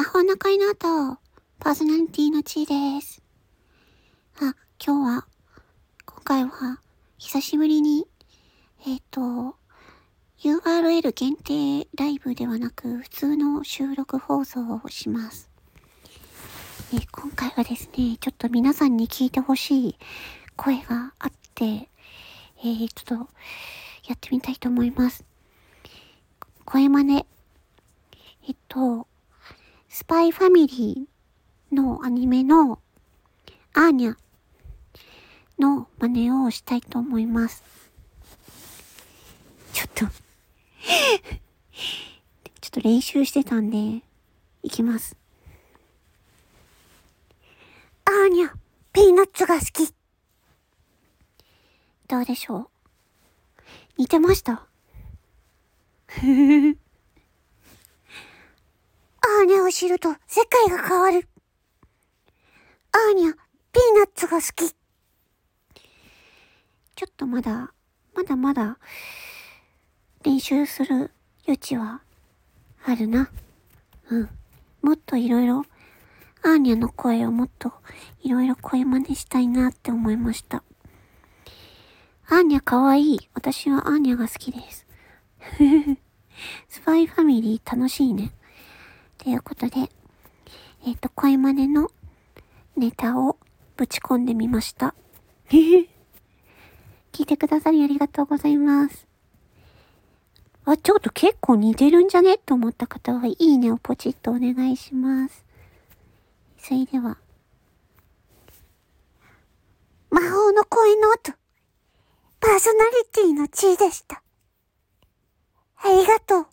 魔法の恋の後、パーソナリティのちーです。あ、今日は、今回は、久しぶりに、えっ、ー、と、URL 限定ライブではなく、普通の収録放送をします。えー、今回はですね、ちょっと皆さんに聞いてほしい声があって、えー、ちょっと、やってみたいと思います。声真似。スパイファミリーのアニメのアーニャの真似をしたいと思います。ちょっと ちょっと練習してたんで、いきます。アーニャ、ピーナッツが好き。どうでしょう？似てました？アーニャ知ると世界が変わる。アーニャ、ピーナッツが好き。ちょっとまだ、まだまだ、練習する余地はあるな。うん。もっといろいろ、アーニャの声をもっといろいろ声真似したいなって思いました。アーニャかわいい。私はアーニャが好きです。スパイファミリー楽しいね。ということで、えっ、ー、と、声真似のネタをぶち込んでみました。聞いてくださりありがとうございます。あ、ちょっと結構似てるんじゃね？と思った方は、いいねをポチッとお願いします。それでは。魔法の声の音、パーソナリティの地位でした。ありがとう。